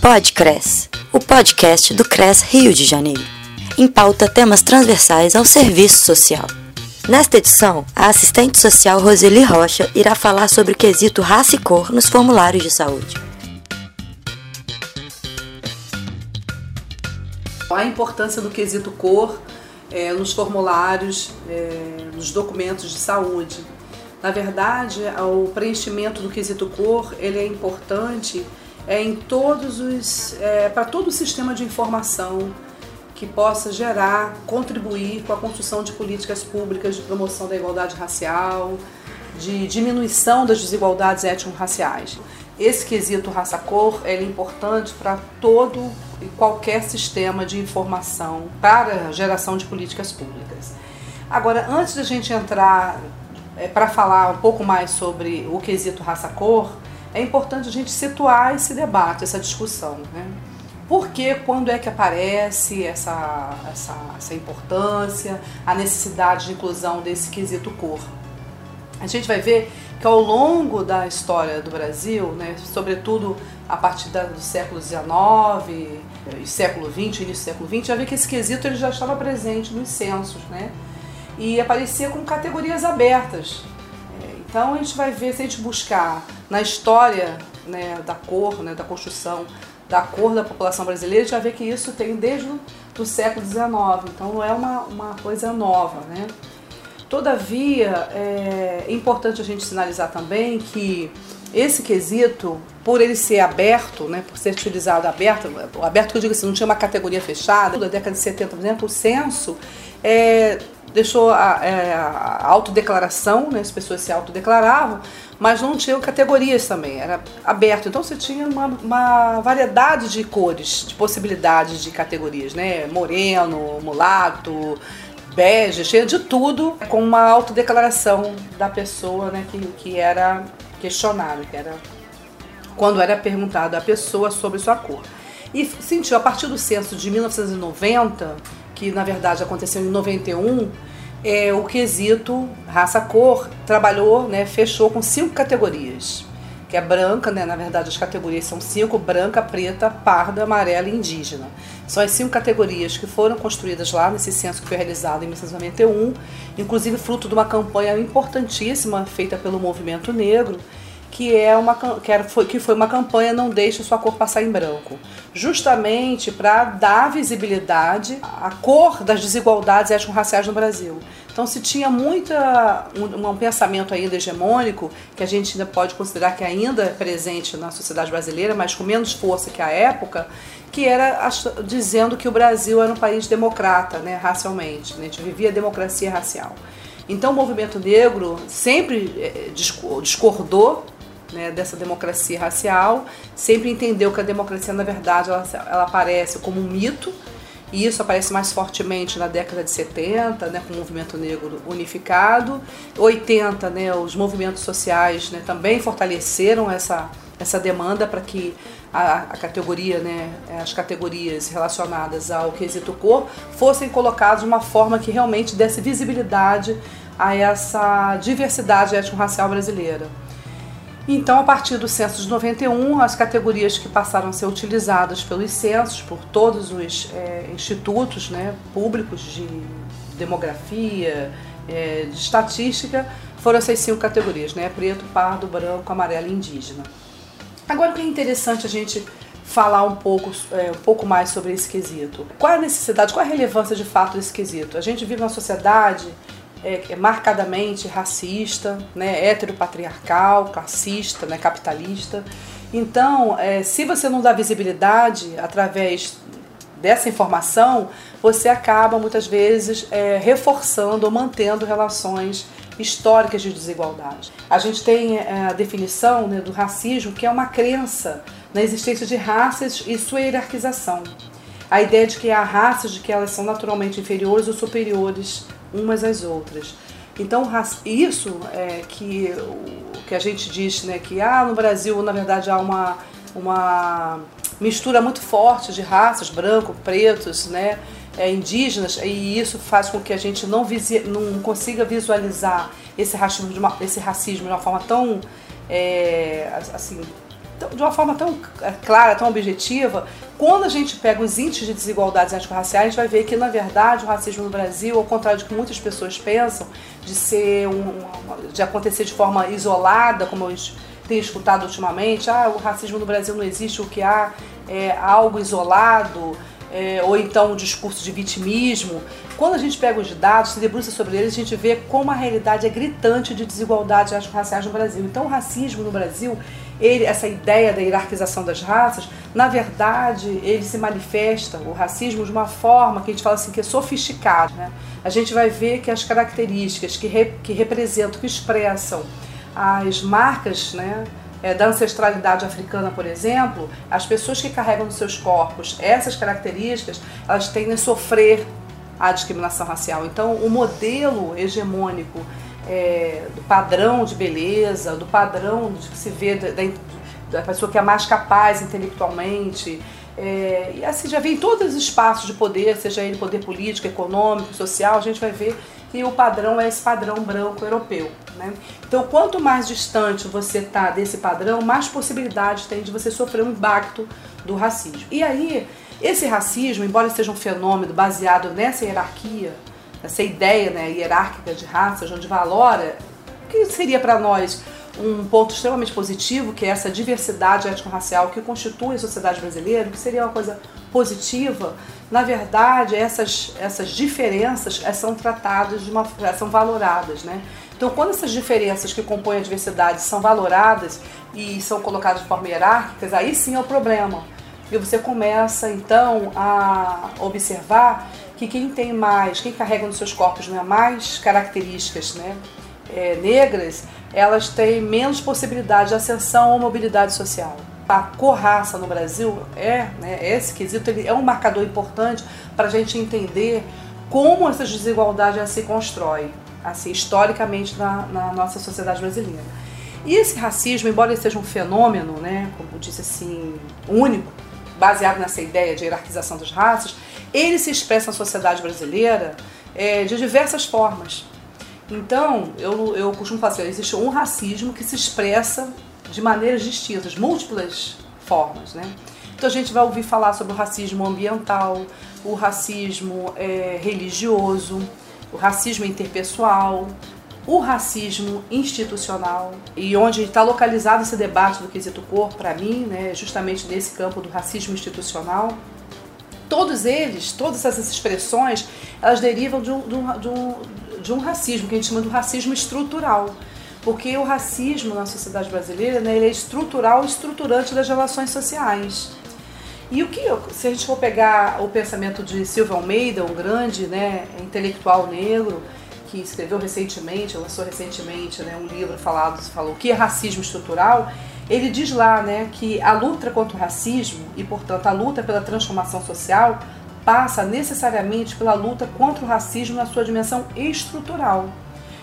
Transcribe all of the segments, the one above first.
Podcres, o podcast do CRES Rio de Janeiro. Em pauta temas transversais ao serviço social. Nesta edição, a assistente social Roseli Rocha irá falar sobre o quesito raça e cor nos formulários de saúde. A importância do quesito cor é, nos formulários, é, nos documentos de saúde. Na verdade, o preenchimento do quesito cor ele é importante é, em todos os é, para todo o sistema de informação que possa gerar, contribuir com a construção de políticas públicas de promoção da igualdade racial, de diminuição das desigualdades étnico-raciais. Esse quesito raça-cor é importante para todo e qualquer sistema de informação para geração de políticas públicas. Agora, antes da gente entrar é, para falar um pouco mais sobre o quesito raça-cor, é importante a gente situar esse debate, essa discussão. Né? Por que, quando é que aparece essa, essa, essa importância, a necessidade de inclusão desse quesito cor? A gente vai ver que ao longo da história do Brasil, né, sobretudo a partir do século XIX e século XX, início do século XX, já vê que esse quesito ele já estava presente nos censos, né? E aparecia com categorias abertas. Então a gente vai ver, se a gente buscar na história né, da cor, né, da construção da cor da população brasileira, a gente vai ver que isso tem desde o século XIX, então não é uma, uma coisa nova. Né? Todavia, é importante a gente sinalizar também que esse quesito, por ele ser aberto, né, por ser utilizado aberto, aberto que eu digo assim, não tinha uma categoria fechada, na década de 70, por exemplo, o censo é, deixou a, é, a autodeclaração, né, as pessoas se autodeclaravam, mas não tinham categorias também, era aberto. Então você tinha uma, uma variedade de cores, de possibilidades de categorias, né? Moreno, mulato, bege, cheio de tudo, com uma autodeclaração da pessoa né, que, que era questionado, que era quando era perguntado à pessoa sobre sua cor. E sentiu, a partir do censo de 1990, que na verdade aconteceu em 91, é, o quesito raça-cor trabalhou, né, fechou com cinco categorias, que é branca, né, na verdade as categorias são cinco, branca, preta, parda, amarela e indígena. São as cinco categorias que foram construídas lá nesse censo que foi realizado em 1991, inclusive fruto de uma campanha importantíssima feita pelo movimento negro, que é uma que, era, foi, que foi uma campanha Não Deixe Sua Cor Passar em Branco, justamente para dar visibilidade à cor das desigualdades étnico-raciais no Brasil. Então se tinha muita um, um, pensamento ainda hegemônico que a gente ainda pode considerar que ainda é presente na sociedade brasileira, mas com menos força que a época, que era dizendo que o Brasil era um país democrata, né, racialmente, né, a gente vivia a democracia racial. Então o movimento negro sempre eh, discordou né, dessa democracia racial, sempre entendeu que a democracia, na verdade, ela, ela aparece como um mito, e isso aparece mais fortemente na década de 70, né, com o movimento negro unificado. 80, né, os movimentos sociais né, também fortaleceram essa, essa demanda para que a, a, categoria, né, as categorias relacionadas ao quesito cor fossem colocadas de uma forma que realmente desse visibilidade a essa diversidade étnico-racial brasileira. Então, a partir do censo de 91, as categorias que passaram a ser utilizadas pelos censos, por todos os é, institutos né, públicos de demografia, é, de estatística, foram essas cinco categorias, né? Preto, pardo, branco, amarelo e indígena. Agora, o que é interessante a gente falar um pouco, é, um pouco mais sobre esse quesito. Qual a necessidade, qual a relevância de fato desse quesito? A gente vive uma sociedade é, é marcadamente racista, né, heteropatriarcal, classista, né, capitalista. Então, é, se você não dá visibilidade através dessa informação, você acaba muitas vezes é, reforçando ou mantendo relações históricas de desigualdade. A gente tem é, a definição né, do racismo, que é uma crença na existência de raças e sua hierarquização. A ideia de que há raças de que elas são naturalmente inferiores ou superiores umas às outras. Então, isso é que que a gente diz, né, que ah, no Brasil, na verdade, há uma, uma mistura muito forte de raças, brancos, pretos, né, é, indígenas, e isso faz com que a gente não, visi, não consiga visualizar esse racismo, de uma, esse racismo de uma forma tão é, assim, de uma forma tão é, clara, tão objetiva, quando a gente pega os índices de desigualdades étnico-raciais, a gente vai ver que, na verdade, o racismo no Brasil, ao contrário do que muitas pessoas pensam, de ser um, de acontecer de forma isolada, como eu tenho escutado ultimamente, ah, o racismo no Brasil não existe, o que há é algo isolado, é, ou então um discurso de vitimismo. Quando a gente pega os dados, se debruça sobre eles, a gente vê como a realidade é gritante de desigualdade raciais no Brasil. Então, o racismo no Brasil, ele, essa ideia da hierarquização das raças, na verdade, ele se manifesta, o racismo, de uma forma que a gente fala assim, que é sofisticada. Né? A gente vai ver que as características que, re, que representam, que expressam as marcas né, é, da ancestralidade africana, por exemplo, as pessoas que carregam nos seus corpos essas características, elas tendem a sofrer a discriminação racial. Então, o modelo hegemônico é, do padrão de beleza, do padrão de que se vê da, da pessoa que é mais capaz intelectualmente, é, e assim já vem todos os espaços de poder, seja ele poder político, econômico, social, a gente vai ver que o padrão é esse padrão branco europeu. Né? Então, quanto mais distante você está desse padrão, mais possibilidade tem de você sofrer um impacto do racismo. E aí, esse racismo, embora seja um fenômeno baseado nessa hierarquia, essa ideia né, hierárquica de raças, onde valora, o que seria para nós um ponto extremamente positivo, que é essa diversidade étnico-racial que constitui a sociedade brasileira, que seria uma coisa positiva, na verdade, essas, essas diferenças eh, são tratadas de uma eh, são valoradas, né? Então, quando essas diferenças que compõem a diversidade são valoradas e são colocadas de forma hierárquica, aí sim é o problema. E você começa então a observar que quem tem mais, quem carrega nos seus corpos né, mais características né, é, negras, elas têm menos possibilidade de ascensão ou mobilidade social. A cor-raça no Brasil é, né, esse quesito ele é um marcador importante para a gente entender como essa desigualdade se constrói, assim, historicamente na, na, nossa sociedade brasileira. E esse racismo, embora ele seja um fenômeno, né, como disse assim, único, baseado nessa ideia de hierarquização das raças, ele se expressa na sociedade brasileira é, de diversas formas. Então, eu, eu costumo falar assim, existe um racismo que se expressa de maneiras distintas, múltiplas formas, né? Então a gente vai ouvir falar sobre o racismo ambiental, o racismo é, religioso, o racismo interpessoal, o racismo institucional e onde está localizado esse debate do quesito cor para mim, né, justamente nesse campo do racismo institucional. Todos eles, todas essas expressões, elas derivam de um, de um, de um, de um racismo que a gente chama de racismo estrutural. Porque o racismo na sociedade brasileira né, ele é estrutural estruturante das relações sociais. E o que, se a gente for pegar o pensamento de Silvio Almeida, um grande né, intelectual negro, que escreveu recentemente, lançou recentemente né, um livro falado, falou o que é racismo estrutural, ele diz lá né, que a luta contra o racismo e, portanto, a luta pela transformação social passa necessariamente pela luta contra o racismo na sua dimensão estrutural.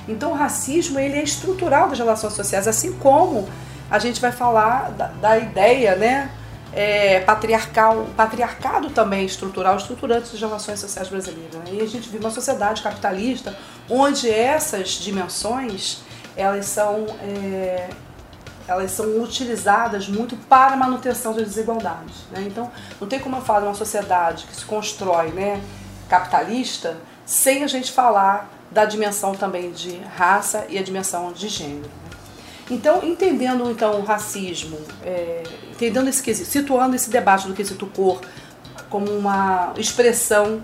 Então, o racismo ele é estrutural das relações sociais, assim como a gente vai falar da, da ideia né, é, patriarcal, patriarcado também estrutural, estruturante das relações sociais brasileiras. Né? E a gente vive uma sociedade capitalista onde essas dimensões elas são, é, elas são utilizadas muito para a manutenção das desigualdades. Né? Então, não tem como eu falar de uma sociedade que se constrói né, capitalista sem a gente falar da dimensão também de raça e a dimensão de gênero. Então, entendendo então o racismo, é, entendendo esse quesito, situando esse debate do quesito cor como uma expressão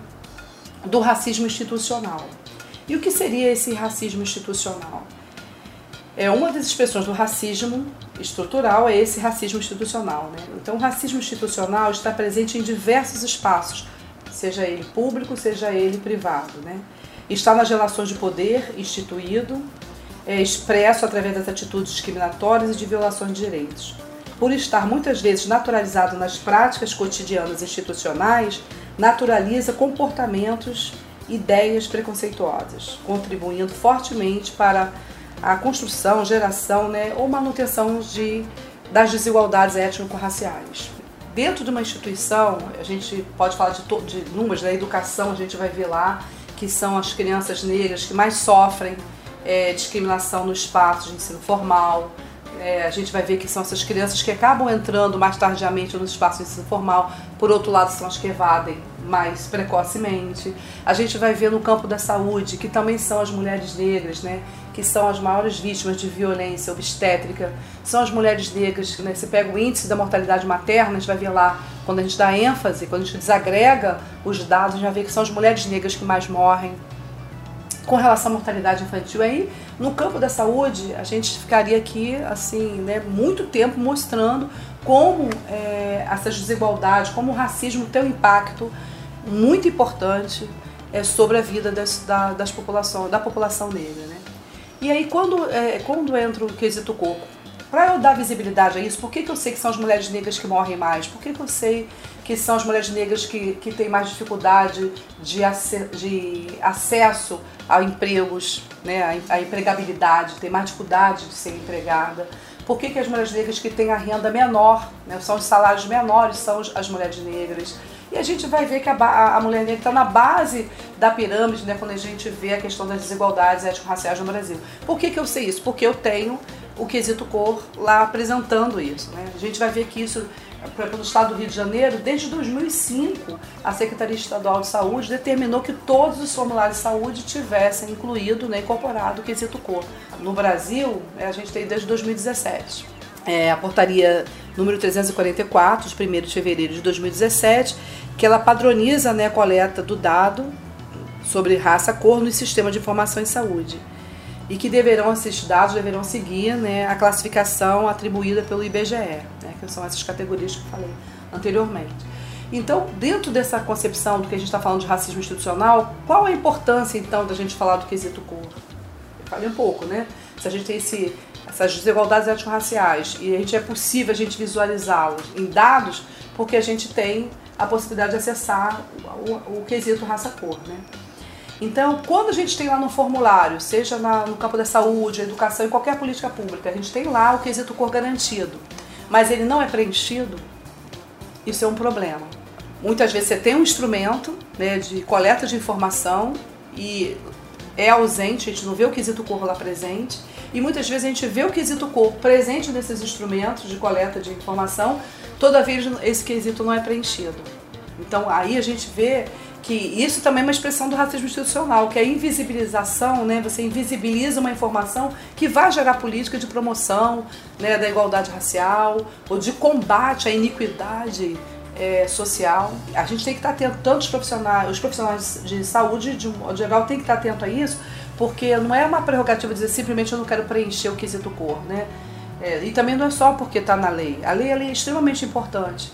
do racismo institucional. E o que seria esse racismo institucional? É uma das expressões do racismo estrutural é esse racismo institucional. Né? Então, o racismo institucional está presente em diversos espaços, seja ele público, seja ele privado. Né? Está nas relações de poder instituído, é expresso através das atitudes discriminatórias e de violações de direitos. Por estar muitas vezes naturalizado nas práticas cotidianas institucionais, naturaliza comportamentos, ideias preconceituosas, contribuindo fortemente para a construção, geração né, ou manutenção de, das desigualdades étnico-raciais. Dentro de uma instituição, a gente pode falar de, de números, da educação, a gente vai ver lá que são as crianças negras que mais sofrem é, discriminação no espaço de ensino formal, é, a gente vai ver que são essas crianças que acabam entrando mais tardiamente no espaço de ensino formal, por outro lado, são as que evadem mais precocemente. A gente vai ver no campo da saúde, que também são as mulheres negras, né? Que são as maiores vítimas de violência obstétrica, são as mulheres negras. Né? Você pega o índice da mortalidade materna, a gente vai ver lá, quando a gente dá ênfase, quando a gente desagrega os dados, a gente vai ver que são as mulheres negras que mais morrem com relação à mortalidade infantil. Aí, no campo da saúde, a gente ficaria aqui, assim, né, muito tempo mostrando como é, essas desigualdades, como o racismo tem um impacto muito importante é, sobre a vida das, da, das população, da população negra. Né? E aí, quando, é, quando entra o quesito coco, para eu dar visibilidade a isso, por que, que eu sei que são as mulheres negras que morrem mais? Por que, que eu sei que são as mulheres negras que, que têm mais dificuldade de, de acesso a empregos, né, a, a empregabilidade, têm mais dificuldade de ser empregada? Por que, que as mulheres negras que têm a renda menor, né, são os salários menores, são as mulheres negras? E a gente vai ver que a, a mulher negra está na base da pirâmide, né, quando a gente vê a questão das desigualdades étnico-raciais no Brasil. Por que, que eu sei isso? Porque eu tenho o quesito cor lá apresentando isso. Né? A gente vai ver que isso, pelo estado do Rio de Janeiro, desde 2005, a Secretaria Estadual de Saúde determinou que todos os formulários de saúde tivessem incluído, né, incorporado o quesito cor. No Brasil, a gente tem desde 2017. É, a portaria número 344, de 1 de fevereiro de 2017, que ela padroniza né, a coleta do dado sobre raça, cor no sistema de informação em saúde e que deverão, esses dados deverão seguir né, a classificação atribuída pelo IBGE, né, que são essas categorias que eu falei anteriormente. Então, dentro dessa concepção do que a gente está falando de racismo institucional, qual a importância então da gente falar do quesito cor? Eu falei um pouco, né? Se a gente tem esse, essas desigualdades étnico-raciais e a gente é possível a gente visualizá-las em dados, porque a gente tem a possibilidade de acessar o, o, quesito raça-cor, né? Então, quando a gente tem lá no formulário, seja na, no campo da saúde, educação, em qualquer política pública, a gente tem lá o quesito cor garantido, mas ele não é preenchido, isso é um problema. Muitas vezes você tem um instrumento né, de coleta de informação e é ausente, a gente não vê o quesito cor lá presente, e muitas vezes a gente vê o quesito cor presente nesses instrumentos de coleta de informação, toda vez esse quesito não é preenchido. Então aí a gente vê que isso também é uma expressão do racismo institucional, que é a invisibilização, né? Você invisibiliza uma informação que vai gerar política de promoção né, da igualdade racial ou de combate à iniquidade é, social. A gente tem que estar atento, tanto os profissionais, os profissionais de saúde, de um modo geral, tem que estar atento a isso, porque não é uma prerrogativa dizer simplesmente eu não quero preencher o quesito cor, né? É, e também não é só porque está na lei. A lei, a lei é extremamente importante.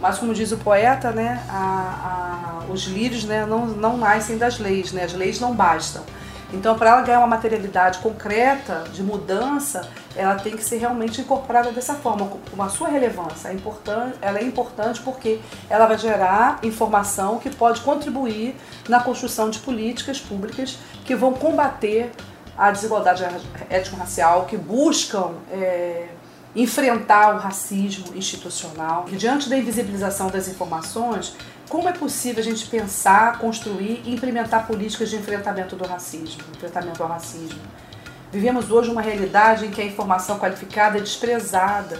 Mas como diz o poeta, né, a, a, os lírios né, não, não nascem das leis, né, as leis não bastam. Então, para ela ganhar uma materialidade concreta de mudança, ela tem que ser realmente incorporada dessa forma, com a sua relevância. É importante, ela é importante porque ela vai gerar informação que pode contribuir na construção de políticas públicas que vão combater a desigualdade étnico-racial, que buscam é, enfrentar o racismo institucional. E diante da invisibilização das informações, como é possível a gente pensar, construir e implementar políticas de enfrentamento do racismo, enfrentamento ao racismo? Vivemos hoje uma realidade em que a informação qualificada é desprezada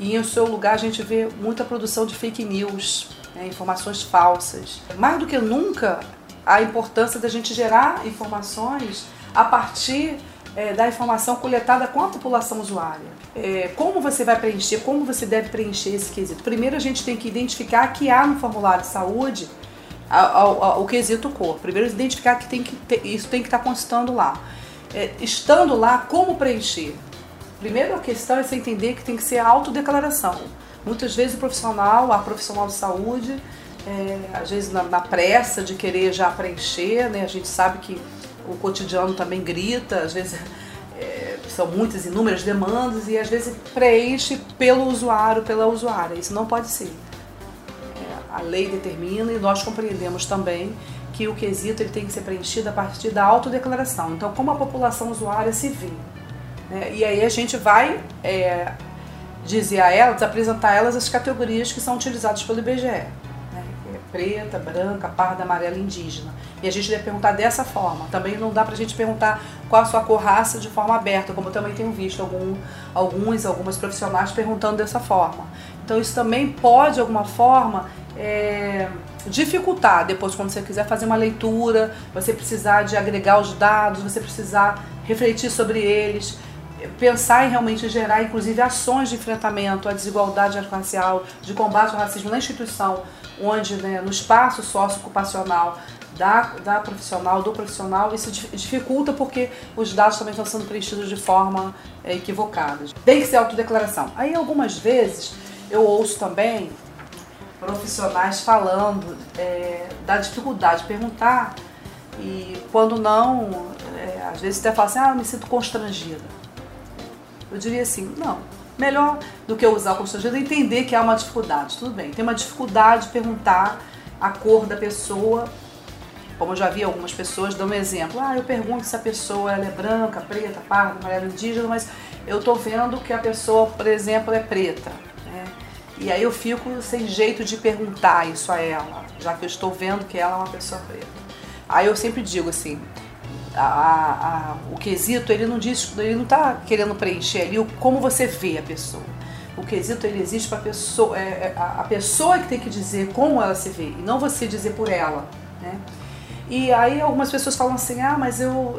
e em seu lugar a gente vê muita produção de fake news, né, informações falsas. Mais do que nunca, a importância da gente gerar informações a partir é, da informação coletada com a população usuária. É, como você vai preencher, como você deve preencher esse quesito? Primeiro a gente tem que identificar que há no formulário de saúde a, a, a, o quesito cor. Primeiro identificar que, tem que ter, isso tem que estar constando lá. É, estando lá, como preencher? Primeiro a questão é você entender que tem que ser autodeclaração. Muitas vezes o profissional, a profissional de saúde, é, às vezes na, na, pressa de querer já preencher, né, a gente sabe que o cotidiano também grita, às vezes é, são muitas inúmeras demandas e às vezes preenche pelo usuário, pela usuária. Isso não pode ser. É, a lei determina e nós compreendemos também que o quesito ele tem que ser preenchido a partir da autodeclaração. Então, como a população usuária se vê. Né? E aí a gente vai é, dizer a elas, apresentar a elas as categorias que são utilizadas pelo IBGE. Preta, branca, parda, amarela, indígena. E a gente deve perguntar dessa forma. Também não dá pra gente perguntar qual a sua cor raça de forma aberta, como eu também tenho visto algum, alguns, algumas profissionais perguntando dessa forma. Então isso também pode, de alguma forma, é, dificultar depois quando você quiser fazer uma leitura, você precisar de agregar os dados, você precisar refletir sobre eles, pensar em realmente gerar inclusive ações de enfrentamento à desigualdade racial, de combate ao racismo na instituição, onde né, no espaço socioocupacional da, da profissional, do profissional, isso dificulta porque os dados também estão sendo preenchidos de forma é, equivocada. Tem que ser autodeclaração. Aí algumas vezes eu ouço também profissionais falando é, da dificuldade de perguntar e quando não, é, às vezes até fala assim, ah, eu me sinto constrangida. Eu diria assim, não, melhor do que usar o constrangido entender que há uma dificuldade. Tudo bem, tem uma dificuldade de perguntar a cor da pessoa, como eu já vi algumas pessoas dando um exemplo, ah, eu pergunto se a pessoa é branca, preta, parda, amarela, indígena, mas eu estou vendo que a pessoa, por exemplo, é preta. E aí eu fico sem jeito de perguntar isso a ela, já que eu estou vendo que ela é uma pessoa preta. Aí eu sempre digo assim, a, a, o quesito ele não diz, ele não está querendo preencher ali o como você vê a pessoa. O quesito ele existe para a pessoa, é, é, a pessoa que tem que dizer como ela se vê e não você dizer por ela, né? E aí algumas pessoas falam assim, ah, mas eu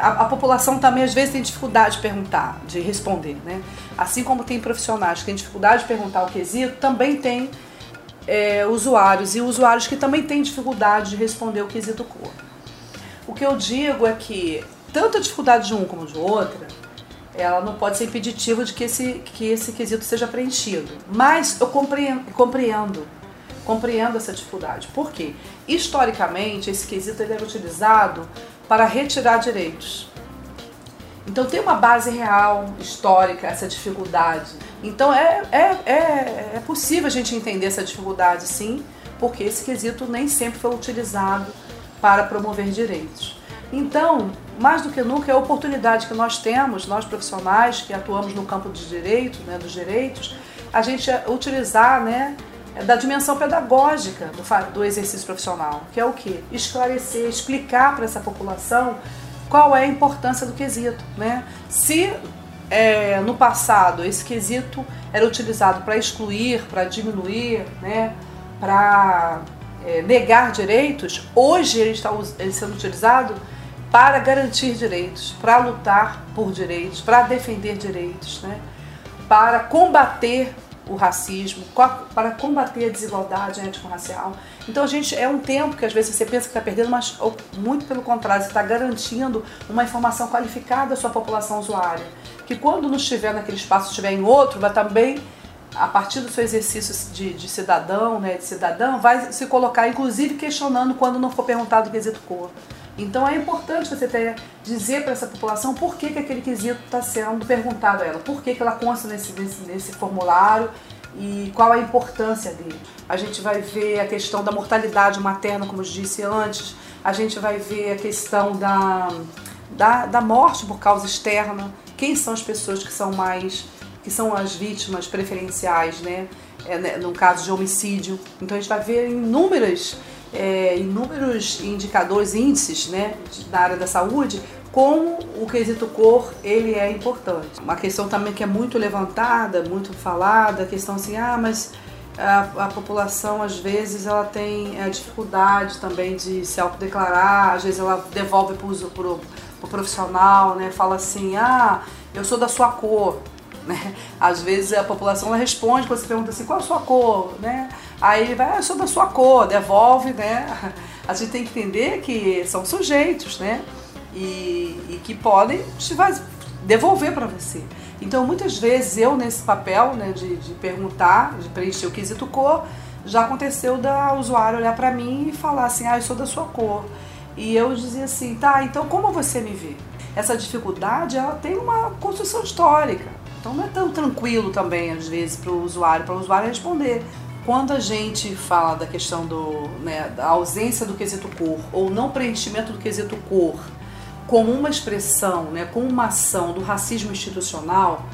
a, a, população também às vezes tem dificuldade de perguntar, de responder, né? Assim como tem profissionais que têm dificuldade de perguntar o quesito, também tem é, usuários e usuários que também têm dificuldade de responder o quesito cor. O que eu digo é que tanto a dificuldade de um como de outra, ela não pode ser impeditiva de que esse, que esse quesito seja preenchido. Mas eu compreendo, compreendo, compreendo essa dificuldade. Por quê? Historicamente, esse quesito ele era utilizado para retirar direitos. Então tem uma base real, histórica, essa dificuldade. Então é, é, é, é possível a gente entender essa dificuldade, sim, porque esse quesito nem sempre foi utilizado para promover direitos. Então, mais do que nunca, é a oportunidade que nós temos, nós profissionais que atuamos no campo de direito, né, dos direitos, a gente utilizar né, da dimensão pedagógica do, do exercício profissional, que é o que? Esclarecer, explicar para essa população qual é a importância do quesito. Né? Se é, no passado esse quesito era utilizado para excluir, para diminuir, né, para é, negar direitos, hoje ele está ele sendo utilizado para garantir direitos, para lutar por direitos, para defender direitos, né, para combater o racismo, para combater a desigualdade étnico-racial. Então, a gente é um tempo que às vezes você pensa que está perdendo, mas muito pelo contrário, você está garantindo uma informação qualificada à sua população usuária. Que quando não estiver naquele espaço, estiver em outro, vai também, a partir do seu exercício de, de cidadão, né, de cidadã, vai se colocar, inclusive, questionando quando não for perguntado o quesito cor. Então é importante você ter, dizer para essa população por que, que aquele quesito está sendo perguntado a ela, por que, que ela consta nesse, nesse, nesse formulário e qual a importância dele. A gente vai ver a questão da mortalidade materna, como eu disse antes, a gente vai ver a questão da, da, da morte por causa externa, quem são as pessoas que são mais, que são as vítimas preferenciais, né? É, né, no caso de homicídio. Então a gente vai ver inúmeras é, inúmeros indicadores, índices né, da área da saúde, como o quesito cor ele é importante. Uma questão também que é muito levantada, muito falada, a questão assim, ah, mas a, a população às vezes ela tem a é, dificuldade também de se autodeclarar, às vezes ela devolve para o pro, pro profissional, né, fala assim, ah, eu sou da sua cor. Né? Às vezes a população ela responde quando você pergunta assim, qual é a sua cor? Né? Aí ele vai, ah, sou da sua cor, devolve, né? A gente tem que entender que são sujeitos, né? E, e que podem devolver para você. Então, muitas vezes eu, nesse papel né, de, de perguntar, de preencher o quesito cor, já aconteceu da usuária olhar para mim e falar assim: ah, eu sou da sua cor. E eu dizia assim: tá, então como você me vê? Essa dificuldade ela tem uma construção histórica. Então não é tão tranquilo também, às vezes, para o usuário, para o usuário responder. Quando a gente fala da questão do, né, da ausência do quesito cor ou não preenchimento do quesito cor como uma expressão, né, como uma ação do racismo institucional,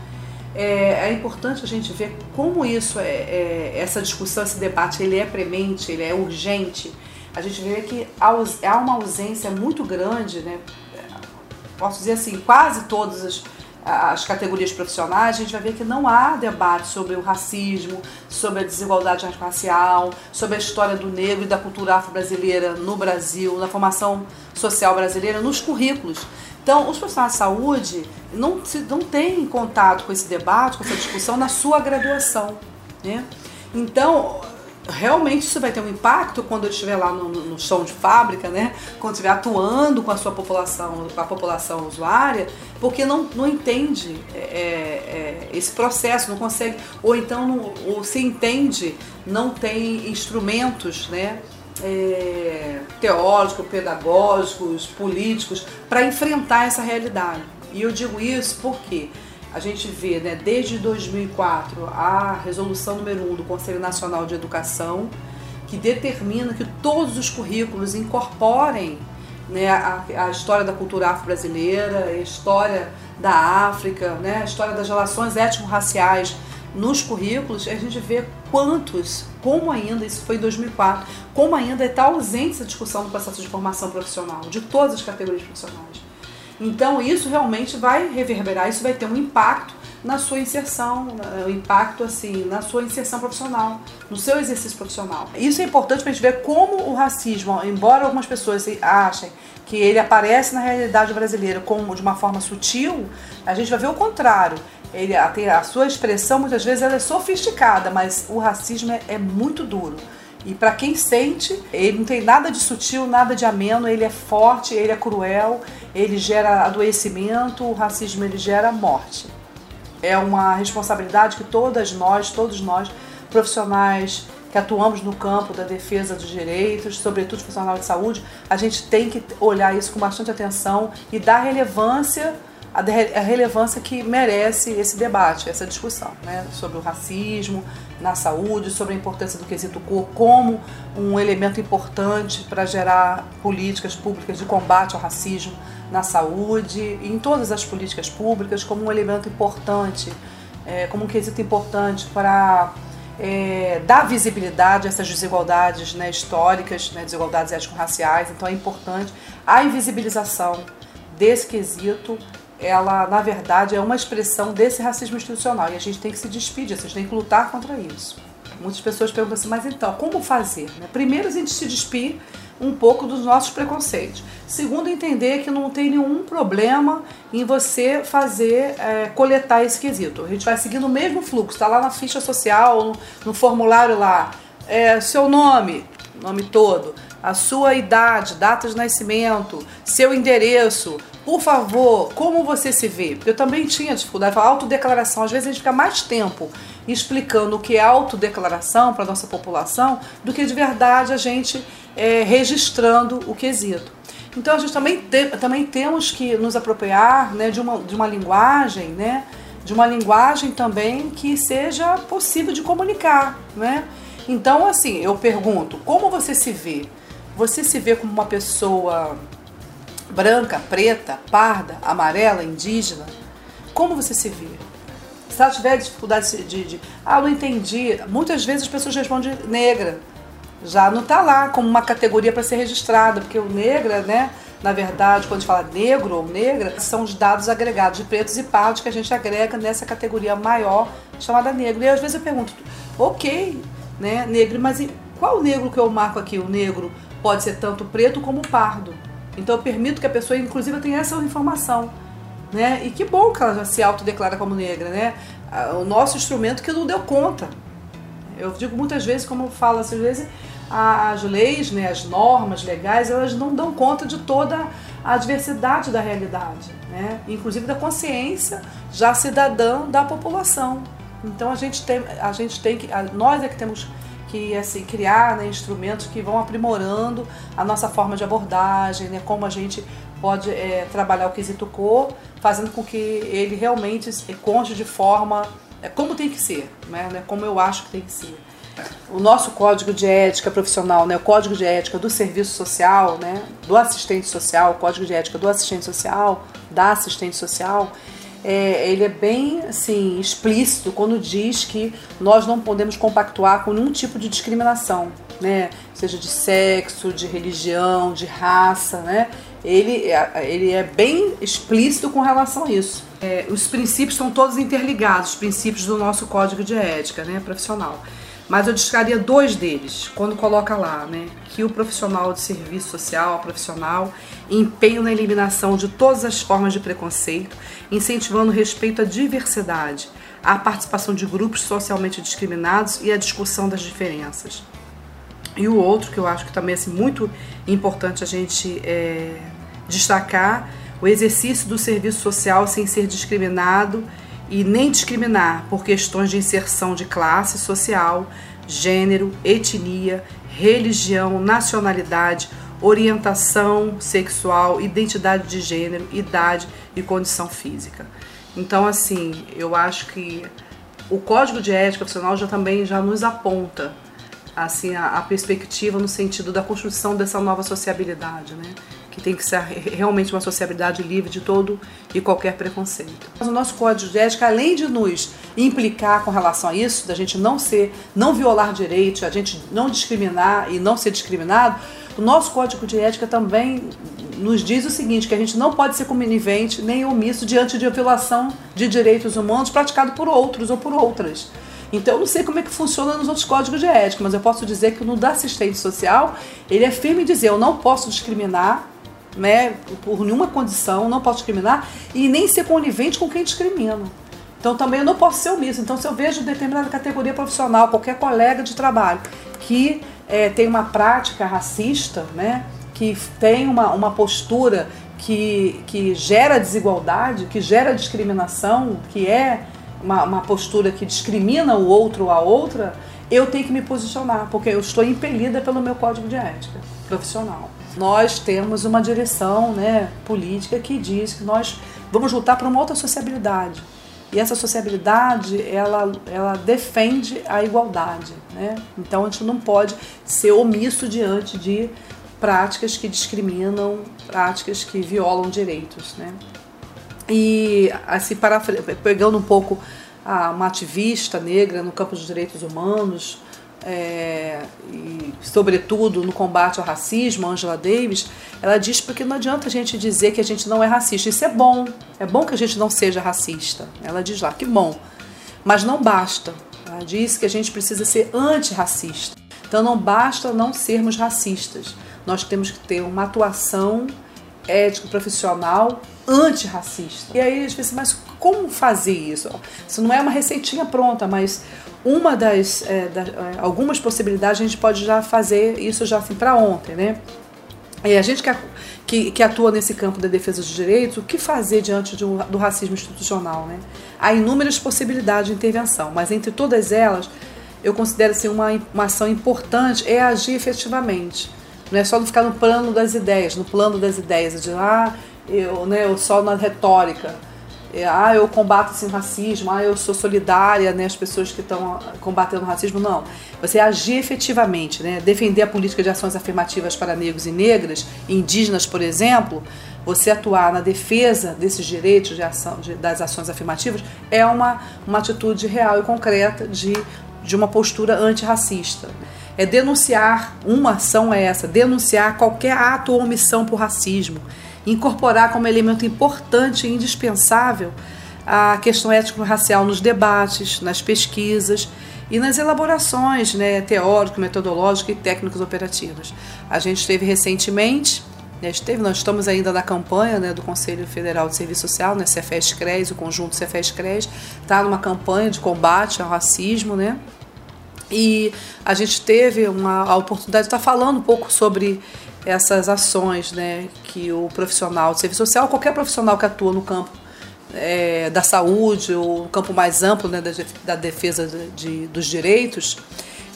é, é, importante a gente ver como isso é, é, essa discussão, esse debate, ele é premente, ele é urgente. A gente vê que há uma ausência muito grande, né? Posso dizer assim, quase todas as, as categorias profissionais, a gente vai ver que não há debate sobre o racismo, sobre a desigualdade racial, sobre a história do negro e da cultura afro-brasileira no Brasil, na formação social brasileira, nos currículos. Então, os profissionais de saúde não, se, não têm contato com esse debate, com essa discussão na sua graduação. Né? Então, realmente isso vai ter um impacto quando ele estiver lá no, no chão de fábrica, né? quando estiver atuando com a sua população, com a população usuária, porque não, não entende é, é, esse processo, não consegue, ou então, não, ou se entende, não tem instrumentos, né? é, teóricos, pedagógicos, políticos para enfrentar essa realidade. E eu digo isso porque a gente vê, né, desde 2004, a resolução número 1 do Conselho Nacional de Educação, que determina que todos os currículos incorporem né, a, a história da cultura afro-brasileira, a história da África, né, a história das relações étnico-raciais nos currículos, a gente vê quantos, como ainda, isso foi em 2004, como ainda está ausente essa discussão do processo de formação profissional, de todas as categorias profissionais. Então, isso realmente vai reverberar, isso vai ter um impacto na sua inserção, um impacto assim, na sua inserção profissional, no seu exercício profissional. Isso é importante para a gente ver como o racismo, embora algumas pessoas achem que ele aparece na realidade brasileira como de uma forma sutil, a gente vai ver o contrário ele a, a sua expressão muitas vezes ela é sofisticada, mas o racismo é, é muito duro. E para quem sente, ele não tem nada de sutil, nada de ameno, ele é forte, ele é cruel, ele gera adoecimento, o racismo ele gera morte. É uma responsabilidade que todas nós, todos nós, profissionais que atuamos no campo da defesa dos direitos, sobretudo profissional de saúde, a gente tem que olhar isso com bastante atenção e dar relevância a, a relevância que merece esse debate, essa discussão, né, sobre o racismo na saúde, sobre a importância do quesito cor como um elemento importante para gerar políticas públicas de combate ao racismo na saúde, em todas as políticas públicas, como um elemento importante, é, como um quesito importante para é, dar visibilidade a essas desigualdades né, históricas, né, desigualdades étnico-raciais. Então é importante a invisibilização desse quesito ela, na verdade, é uma expressão desse racismo institucional e a gente tem que se despedir, a gente tem que lutar contra isso. Muitas pessoas perguntam assim, mas então, como fazer? Né? Primeiro, a gente se despir um pouco dos nossos preconceitos. Segundo, entender que não tem nenhum problema em você fazer, é, coletar esse quesito. A gente vai seguindo o mesmo fluxo, está lá na ficha social, no, no formulário lá. É, seu nome, nome todo, a sua idade, data de nascimento, seu endereço, por favor, como você se vê? Porque eu também tinha dificuldade a autodeclaração. Às vezes a gente fica mais tempo explicando o que é autodeclaração para a nossa população do que de verdade a gente é, registrando o quesito. Então a gente também, te, também temos que nos apropriar né, de, uma, de uma linguagem, né, de uma linguagem também que seja possível de comunicar. Né? Então, assim, eu pergunto, como você se vê? Você se vê como uma pessoa branca, preta, parda, amarela, indígena? Como você se vê? Se ela tiver dificuldade de, de, ah, não entendi, muitas vezes as pessoas respondem negra. Já não está lá como uma categoria para ser registrada, porque o negra, né, na verdade, quando a gente fala negro ou negra, são os dados agregados de pretos e pardos que a gente agrega nessa categoria maior chamada negro. E às vezes eu pergunto, ok, né, negro, mas qual negro que eu marco aqui? O negro pode ser tanto preto como pardo. Então eu permito que a pessoa, inclusive, tenha essa informação. Né? E que bom que ela já se autodeclara como negra, né? O nosso instrumento que não deu conta. Eu digo muitas vezes, como eu falo às vezes, as leis, né, as normas legais, elas não dão conta de toda a diversidade da realidade, né? inclusive da consciência já cidadã da população. Então a gente tem, a gente tem que, nós é que temos que assim criar né, instrumentos que vão aprimorando a nossa forma de abordagem, né, como a gente pode é, trabalhar o quesito cor, fazendo com que ele realmente conte de forma é, como tem que ser, né, né, como eu acho que tem que ser. O nosso código de ética profissional, né, o código de ética do serviço social, né, do assistente social, o código de ética do assistente social, da assistente social, é, ele é bem assim, explícito quando diz que nós não podemos compactuar com nenhum tipo de discriminação, né? seja de sexo, de religião, de raça. Né? Ele, é, ele é bem explícito com relação a isso. É, os princípios estão todos interligados, os princípios do nosso código de ética né, profissional. Mas eu destacaria dois deles, quando coloca lá, né? Que o profissional de serviço social, profissional, empenho na eliminação de todas as formas de preconceito, incentivando o respeito à diversidade, a participação de grupos socialmente discriminados e a discussão das diferenças. E o outro, que eu acho que também é assim, muito importante a gente é, destacar, o exercício do serviço social sem ser discriminado e nem discriminar por questões de inserção de classe social, gênero, etnia, religião, nacionalidade, orientação sexual, identidade de gênero, idade e condição física. Então, assim, eu acho que o Código de Ética Profissional já também já nos aponta assim a, a perspectiva no sentido da construção dessa nova sociabilidade, né? Que tem que ser realmente uma sociabilidade livre de todo e qualquer preconceito. O nosso código de ética, além de nos implicar com relação a isso, da gente não ser, não violar direitos, a gente não discriminar e não ser discriminado, o nosso código de ética também nos diz o seguinte, que a gente não pode ser conivente nem omisso diante de violação de direitos humanos praticado por outros ou por outras. Então eu não sei como é que funciona nos outros códigos de ética, mas eu posso dizer que no da assistente social, ele é firme em dizer, eu não posso discriminar né, por nenhuma condição, não posso discriminar e nem ser conivente com quem discrimina. Então também eu não posso ser omisso. Então se eu vejo determinada categoria profissional, qualquer colega de trabalho que é, tem uma prática racista, né, que tem uma, uma postura que, que gera desigualdade, que gera discriminação, que é uma, uma postura que discrimina o outro ou a outra, eu tenho que me posicionar, porque eu estou impelida pelo meu código de ética profissional nós temos uma direção né, política que diz que nós vamos lutar para uma outra sociabilidade. E essa sociabilidade, ela, ela defende a igualdade. Né? Então a gente não pode ser omisso diante de práticas que discriminam, práticas que violam direitos. Né? E assim, para, pegando um pouco a, uma ativista negra no campo dos direitos humanos, é, e sobretudo no combate ao racismo, Angela Davis, ela diz porque não adianta a gente dizer que a gente não é racista. Isso é bom, é bom que a gente não seja racista. Ela diz lá que bom, mas não basta. Ela diz que a gente precisa ser antirracista. Então não basta não sermos racistas. Nós temos que ter uma atuação ético profissional antirracista. E aí a gente pensa, mas como fazer isso? Isso não é uma receitinha pronta, mas uma das, é, das é, algumas possibilidades a gente pode já fazer isso já assim para ontem, né? E a gente que, que, que, atua nesse campo da defesa dos direitos, o que fazer diante um, do racismo institucional, né? Há inúmeras possibilidades de intervenção, mas entre todas elas, eu considero assim, uma, uma ação importante é agir efetivamente. Não é só não ficar no plano das ideias, no plano das ideias, de ah, eu, né, eu só na retórica é, ah, eu combato assim, racismo, ah, eu sou solidária, né, as pessoas que estão combatendo o racismo, não. Você agir efetivamente, né, defender a política de ações afirmativas para negros e negras, indígenas, por exemplo, você atuar na defesa desses direitos de ação, de, das ações afirmativas, é uma, uma atitude real e concreta de, de uma postura antirracista. É denunciar, uma ação é essa, denunciar qualquer ato ou omissão por racismo incorporar como elemento importante e indispensável a questão ético-racial nos debates, nas pesquisas e nas elaborações né, teórico, metodológicas e técnicas operativas. A gente esteve recentemente, né, esteve, nós estamos ainda na campanha né, do Conselho Federal de Serviço Social, né, Cefes-CRES, o conjunto Cefes-CRES, está numa campanha de combate ao racismo, né? E a gente teve uma, a oportunidade de estar falando um pouco sobre essas ações né, que o profissional de serviço social, qualquer profissional que atua no campo é, da saúde ou no campo mais amplo né, da, da defesa de, de, dos direitos,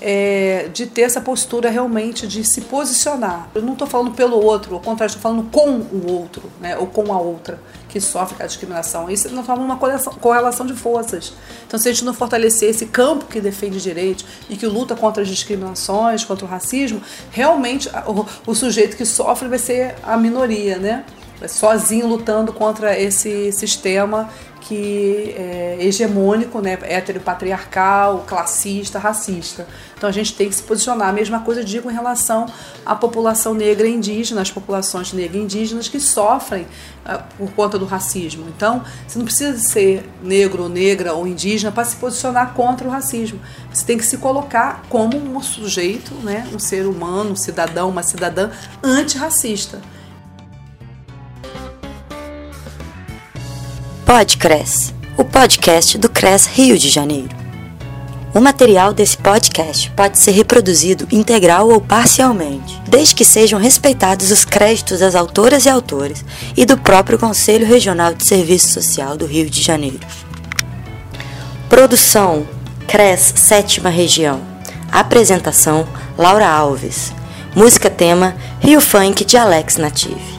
é, de ter essa postura realmente de se posicionar. Eu não estou falando pelo outro, ao contrário, estou falando com o outro, né, ou com a outra que sofre a discriminação. Isso nós falamos uma correlação, de forças. Então, se a gente não fortalecer esse campo que defende direitos e que luta contra as discriminações, contra o racismo, realmente o, o sujeito que sofre vai ser a minoria, né? Sozinho lutando contra esse sistema que é hegemônico, né, heteropatriarcal, classista, racista. Então a gente tem que se posicionar. A mesma coisa digo em relação à população negra e indígena, as populações negras e indígenas que sofrem uh, por conta do racismo. Então você não precisa ser negro ou negra ou indígena para se posicionar contra o racismo. Você tem que se colocar como um sujeito, né, um ser humano, um cidadão, uma cidadã antirracista. Podcres, o podcast do CRES Rio de Janeiro. O material desse podcast pode ser reproduzido integral ou parcialmente, desde que sejam respeitados os créditos das autoras e autores e do próprio Conselho Regional de Serviço Social do Rio de Janeiro. Produção CRES Sétima Região. Apresentação Laura Alves. Música tema Rio Funk de Alex Native.